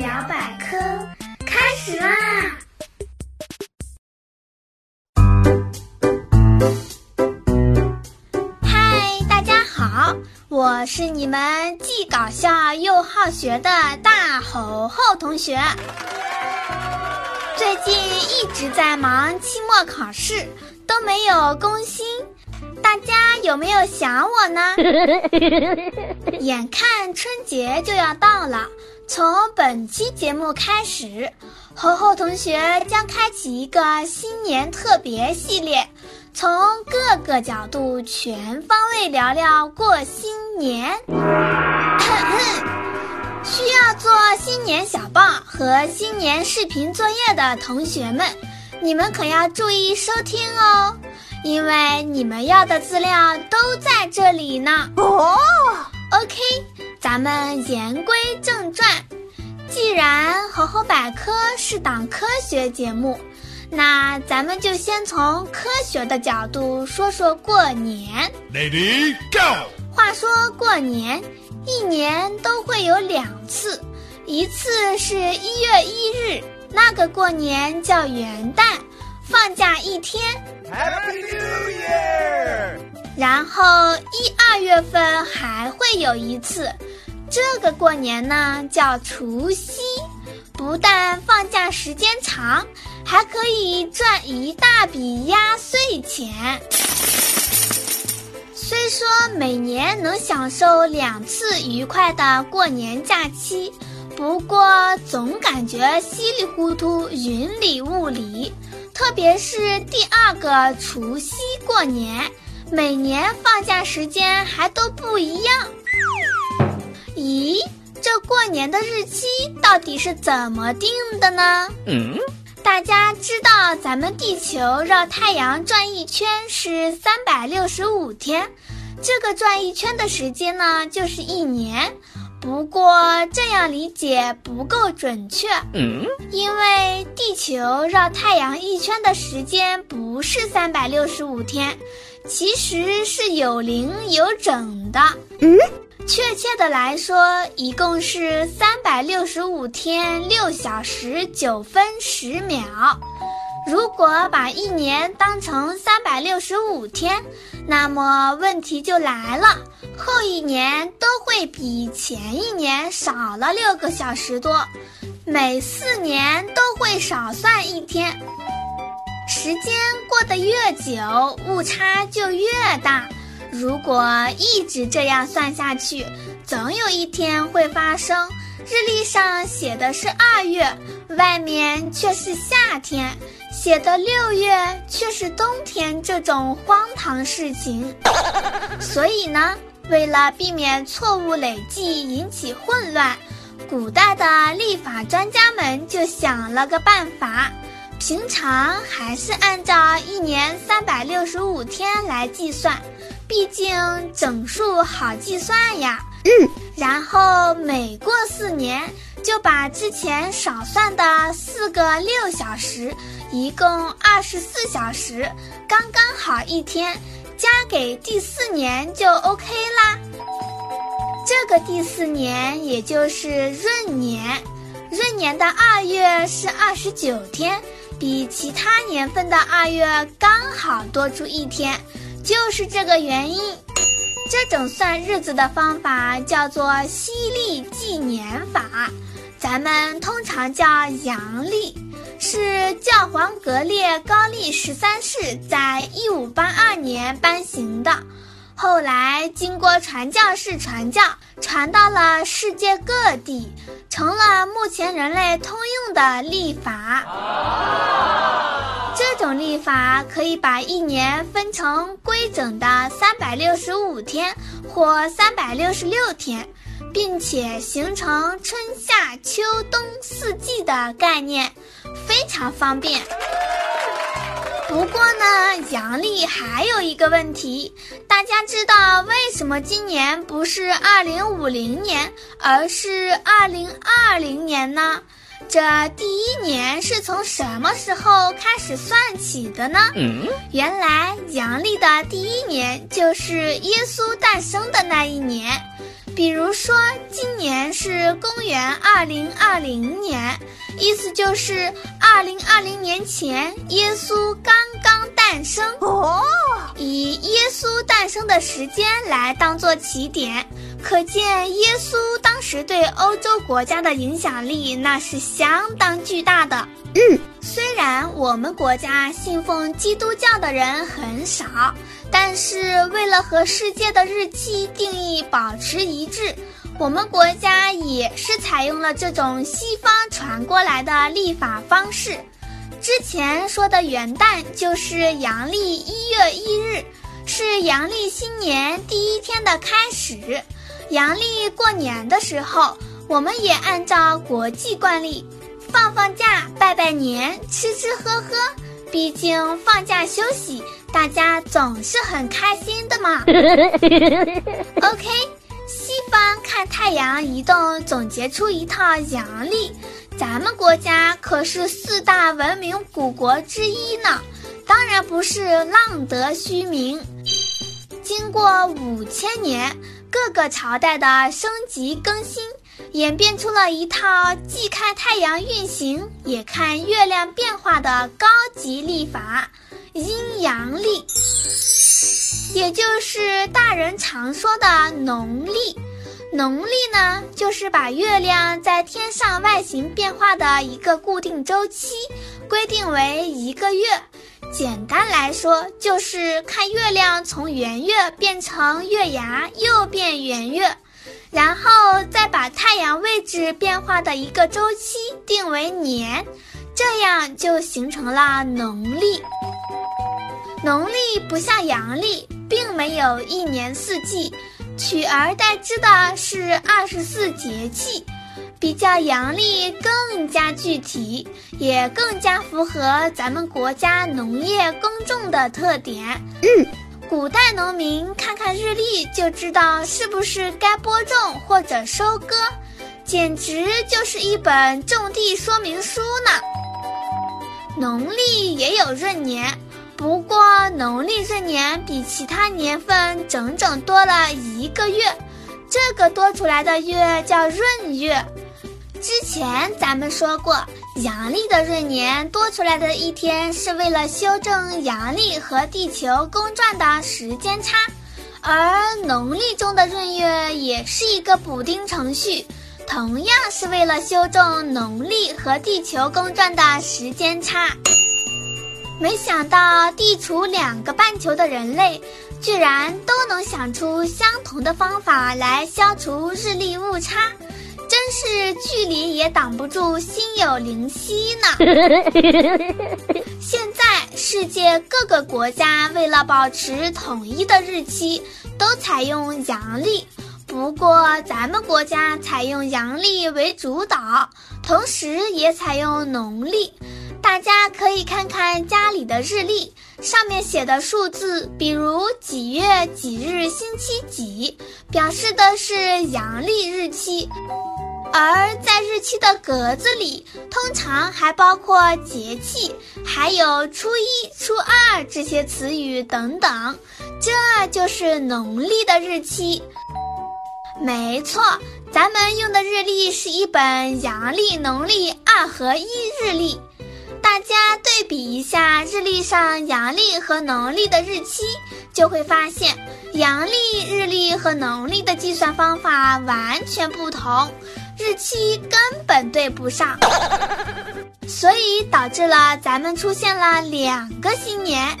聊百科开始啦！嗨，大家好，我是你们既搞笑又好学的大猴猴同学。最近一直在忙期末考试，都没有更新。大家有没有想我呢？眼看春节就要到了，从本期节目开始，猴猴同学将开启一个新年特别系列，从各个角度全方位聊聊过新年。需要做新年小报和新年视频作业的同学们，你们可要注意收听哦。因为你们要的资料都在这里呢。哦，OK，咱们言归正传。既然《猴猴百科》是档科学节目，那咱们就先从科学的角度说说过年。Lady Go。话说过年，一年都会有两次，一次是一月一日，那个过年叫元旦。放假一天，Happy New Year。然后一二月份还会有一次，这个过年呢叫除夕，不但放假时间长，还可以赚一大笔压岁钱。虽说每年能享受两次愉快的过年假期，不过总感觉稀里糊涂、云里雾里。特别是第二个除夕过年，每年放假时间还都不一样。咦，这过年的日期到底是怎么定的呢？嗯，大家知道咱们地球绕太阳转一圈是三百六十五天，这个转一圈的时间呢就是一年。不过这样理解不够准确，嗯，因为地球绕太阳一圈的时间不是三百六十五天，其实是有零有整的，嗯，确切的来说，一共是三百六十五天六小时九分十秒。如果把一年当成三百六十五天，那么问题就来了，后一年都会比前一年少了六个小时多，每四年都会少算一天。时间过得越久，误差就越大。如果一直这样算下去，总有一天会发生，日历上写的是二月，外面却是夏天。写的六月却是冬天，这种荒唐事情。所以呢，为了避免错误累计引起混乱，古代的历法专家们就想了个办法：平常还是按照一年三百六十五天来计算，毕竟整数好计算呀。嗯，然后每过四年，就把之前少算的四个六小时。一共二十四小时，刚刚好一天，加给第四年就 OK 啦。这个第四年也就是闰年，闰年的二月是二十九天，比其他年份的二月刚好多出一天，就是这个原因。这种算日子的方法叫做西历纪年法，咱们通常叫阳历。是教皇格列高利十三世在一五八二年颁行的，后来经过传教士传教，传到了世界各地，成了目前人类通用的历法。这种历法可以把一年分成规整的三百六十五天或三百六十六天，并且形成春夏秋冬四季的概念。非常方便。不过呢，阳历还有一个问题，大家知道为什么今年不是二零五零年，而是二零二零年呢？这第一年是从什么时候开始算起的呢？原来阳历的第一年就是耶稣诞生的那一年。比如说，今年是是公元二零二零年，意思就是二零二零年前耶稣刚刚诞生哦。以耶稣诞生的时间来当做起点，可见耶稣当时对欧洲国家的影响力那是相当巨大的。嗯，虽然我们国家信奉基督教的人很少，但是为了和世界的日期定义保持一致，我们国家也是采用了这种西方传过来的历法方式。之前说的元旦就是阳历一月一日，是阳历新年第一天的开始。阳历过年的时候，我们也按照国际惯例，放放假、拜拜年、吃吃喝喝。毕竟放假休息，大家总是很开心的嘛。OK，西方看太阳移动，总结出一套阳历。咱们国家可是四大文明古国之一呢，当然不是浪得虚名。经过五千年各个朝代的升级更新，演变出了一套既看太阳运行，也看月亮变化的高级历法——阴阳历，也就是大人常说的农历。农历呢，就是把月亮在天上外形变化的一个固定周期规定为一个月。简单来说，就是看月亮从圆月变成月牙，又变圆月，然后再把太阳位置变化的一个周期定为年，这样就形成了农历。农历不像阳历，并没有一年四季。取而代之的是二十四节气，比较阳历更加具体，也更加符合咱们国家农业耕种的特点。嗯，古代农民看看日历就知道是不是该播种或者收割，简直就是一本种地说明书呢。农历也有闰年。不过农历闰年比其他年份整整多了一个月，这个多出来的月叫闰月。之前咱们说过，阳历的闰年多出来的一天是为了修正阳历和地球公转的时间差，而农历中的闰月也是一个补丁程序，同样是为了修正农历和地球公转的时间差。没想到地处两个半球的人类，居然都能想出相同的方法来消除日历误差，是距离也挡不住心有灵犀呢。现在世界各个国家为了保持统一的日期，都采用阳历，不过咱们国家采用阳历为主导，同时也采用农历。大家可以看看家里的日历，上面写的数字，比如几月几日星期几，表示的是阳历日期；而在日期的格子里，通常还包括节气，还有初一、初二这些词语等等，这就是农历的日期。没错，咱们用的日历是一本阳历、农历二合一日历。大家对比一下日历上阳历和农历的日期，就会发现阳历日历和农历的计算方法完全不同，日期根本对不上，所以导致了咱们出现了两个新年。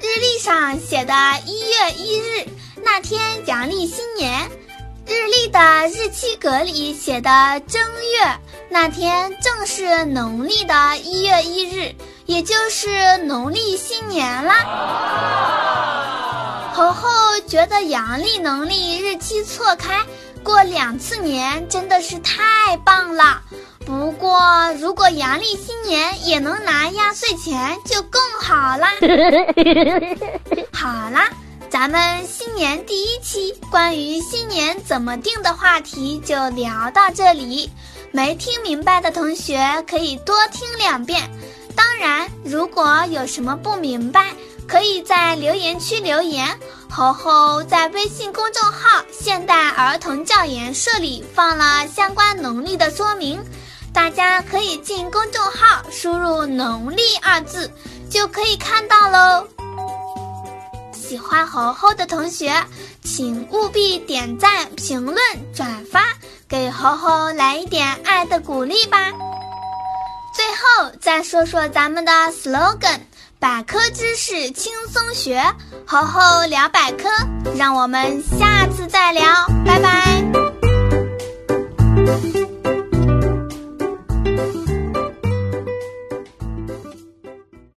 日历上写的一月一日那天阳历新年，日历的日期格里写的正月。那天正是农历的一月一日，也就是农历新年啦。猴猴觉得阳历、农历日期错开，过两次年真的是太棒了。不过，如果阳历新年也能拿压岁钱，就更好啦。好啦，咱们新年第一期关于新年怎么定的话题就聊到这里。没听明白的同学可以多听两遍。当然，如果有什么不明白，可以在留言区留言。猴猴在微信公众号“现代儿童教研社”里放了相关农历的说明，大家可以进公众号输入“农历”二字，就可以看到喽。喜欢猴猴的同学，请务必点赞、评论、转发，给猴猴来一点爱的鼓励吧。最后再说说咱们的 slogan：百科知识轻松学，猴猴聊百科。让我们下次再聊，拜拜。